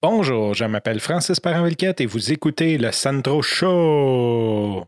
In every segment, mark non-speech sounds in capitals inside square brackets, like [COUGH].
Bonjour, je m'appelle Francis Parent-Vilquette et vous écoutez le Sandro Show.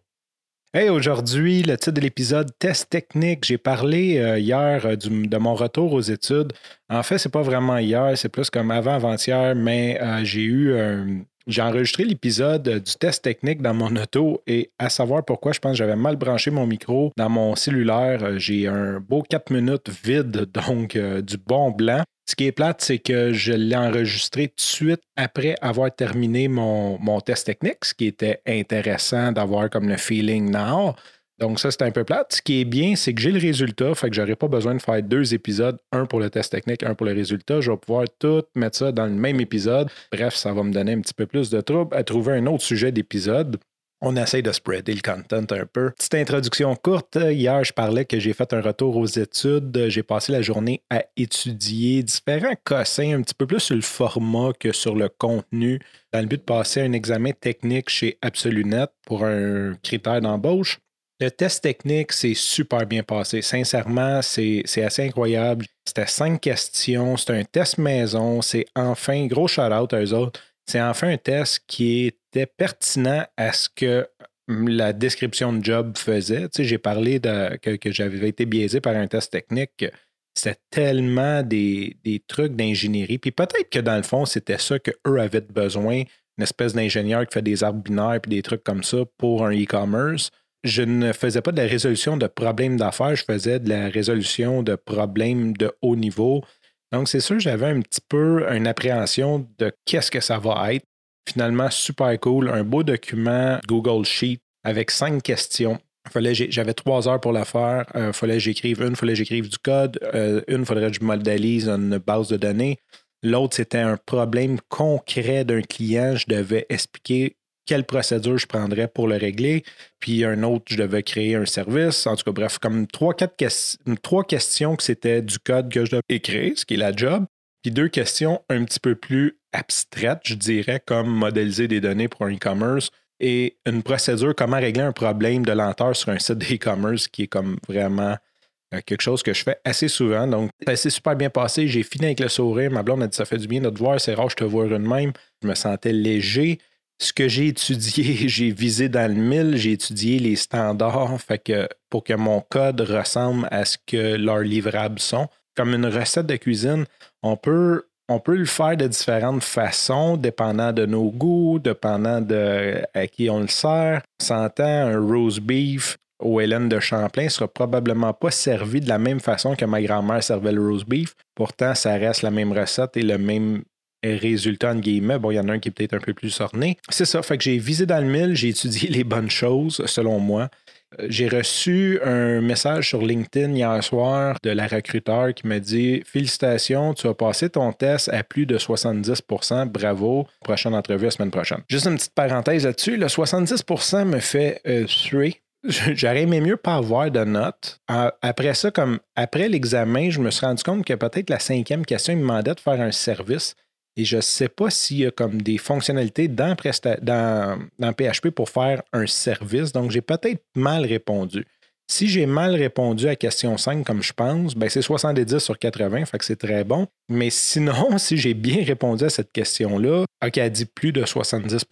Hey, aujourd'hui, le titre de l'épisode Test technique. J'ai parlé euh, hier euh, de mon retour aux études. En fait, c'est pas vraiment hier, c'est plus comme avant-avant-hier, mais euh, j'ai eu J'ai enregistré l'épisode du test technique dans mon auto et à savoir pourquoi je pense que j'avais mal branché mon micro dans mon cellulaire. J'ai un beau 4 minutes vide, [LAUGHS] donc du bon blanc. Ce qui est plate, c'est que je l'ai enregistré tout de suite après avoir terminé mon, test technique, ce qui était intéressant d'avoir comme le feeling now. Donc ça, c'est un peu plate. Ce qui est bien, c'est que j'ai le résultat, fait que j'aurais pas besoin de faire deux épisodes, un pour le test technique, un pour le résultat. Je vais pouvoir tout mettre ça dans le même épisode. Bref, ça va me donner un petit peu plus de trouble à trouver un autre sujet d'épisode on essaye de spreader le content un peu. Petite introduction courte. Hier, je parlais que j'ai fait un retour aux études. J'ai passé la journée à étudier différents cossins, un petit peu plus sur le format que sur le contenu, dans le but de passer un examen technique chez AbsoluNet pour un critère d'embauche. Le test technique, c'est super bien passé. Sincèrement, c'est assez incroyable. C'était cinq questions, c'est un test maison, c'est enfin, gros shout-out à eux autres c'est enfin un test qui était pertinent à ce que la description de job faisait. Tu j'ai parlé que, j'avais été biaisé par un test technique. C'était tellement des, trucs d'ingénierie. Puis peut-être que dans le fond, c'était ça qu'eux avaient besoin, une espèce d'ingénieur qui fait des arbres binaires et des trucs comme ça pour un e-commerce. Je ne faisais pas de la résolution de problèmes d'affaires, je faisais de la résolution de problèmes de haut niveau donc, c'est sûr, j'avais un petit peu une appréhension de qu'est-ce que ça va être. Finalement, super cool. Un beau document Google Sheet avec cinq questions. J'avais trois heures pour la faire. Il euh, fallait que j'écrive une, il fallait que j'écrive du code. Euh, une, il faudrait que je modélise une base de données. L'autre, c'était un problème concret d'un client. Je devais expliquer quelle procédure je prendrais pour le régler. Puis un autre, je devais créer un service. En tout cas, bref, comme trois, questions que c'était du code que je devais écrire, ce qui est la job. Puis deux questions un petit peu plus abstraites, je dirais, comme modéliser des données pour un e-commerce et une procédure, comment régler un problème de lenteur sur un site d'e-commerce qui est comme vraiment euh, quelque chose que je fais assez souvent. Donc, ça s'est super bien passé. J'ai fini avec le sourire. Ma blonde a dit Ça fait du bien de te voir. C'est rare, je te vois une même. Je me sentais léger ce que j'ai étudié, [LAUGHS] j'ai visé dans le mille, j'ai étudié les standards fait pour que mon code ressemble à ce que leurs livrables sont. Comme une recette de cuisine, on peut, on peut le faire de différentes façons, dépendant de nos goûts, dépendant de à qui on le sert. S'entend un roast beef au Hélène de Champlain sera probablement pas servi de la même façon que ma grand-mère servait le roast beef. Pourtant, ça reste la même recette et le même résultat, en guillemets. Bon, il y en a un qui est peut-être un peu plus orné. C'est ça. Fait que j'ai visé dans le mille, j'ai étudié [LAUGHS] les bonnes choses, selon moi. Euh, j'ai reçu un message sur LinkedIn hier soir de la recruteur qui m'a dit Félicitations, tu as passé ton test à plus de 70% Bravo. Prochaine entrevue la semaine prochaine. Juste une petite parenthèse là-dessus. Le 70% me fait euh, suer. [LAUGHS] J'aurais aimé mieux pas avoir de notes. Après ça, comme après l'examen, je me suis rendu compte que peut-être la cinquième question, il me demandait de faire un service. Et je ne sais pas s'il y a comme des fonctionnalités dans, dans, PHP pour faire un service. Donc, j'ai peut-être mal répondu. Si j'ai mal répondu à question 5 comme je pense, ben c'est 70 sur 80, fait que c'est très bon. Mais sinon, [LAUGHS] si j'ai bien répondu à cette question-là, OK, elle dit plus de 70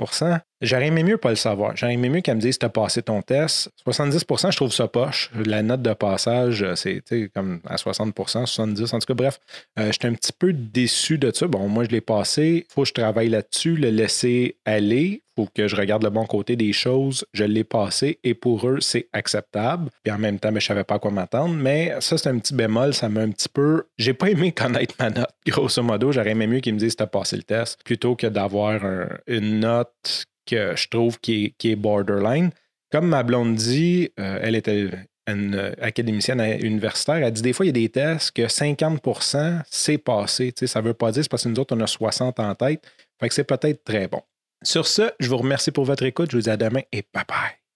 J'aurais aimé mieux pas le savoir. J'aurais aimé mieux qu'elle me dise tu as passé ton test. 70% je trouve ça poche. La note de passage, euh, c'est comme à 60% 70% En tout cas, bref, euh, j'étais un petit peu déçu de ça. Bon, moi, je l'ai passé. Faut que je travaille là-dessus, le laisser aller. Que je regarde le bon côté des choses. Je l'ai passé et pour eux, c'est acceptable. Puis en même temps, ben, je ne savais pas à quoi m'attendre. Mais ça, c'est un petit bémol. Ça m'a un petit peu. J'ai pas aimé connaître ma note. [LAUGHS] Grosso modo, j'aurais aimé mieux qu'ils me disent tu as passé le test plutôt que d'avoir une note que je trouve qui est, borderline. Comme ma blonde dit, euh, elle était une académicienne universitaire, elle dit des fois, il y a des tests que 50% c'est passé. ça ne veut pas dire, c'est parce que nous autres, on a 60 en tête. Fait que c'est peut-être très bon. Sur ce, je vous remercie pour votre écoute. Je vous dis à demain et bye bye.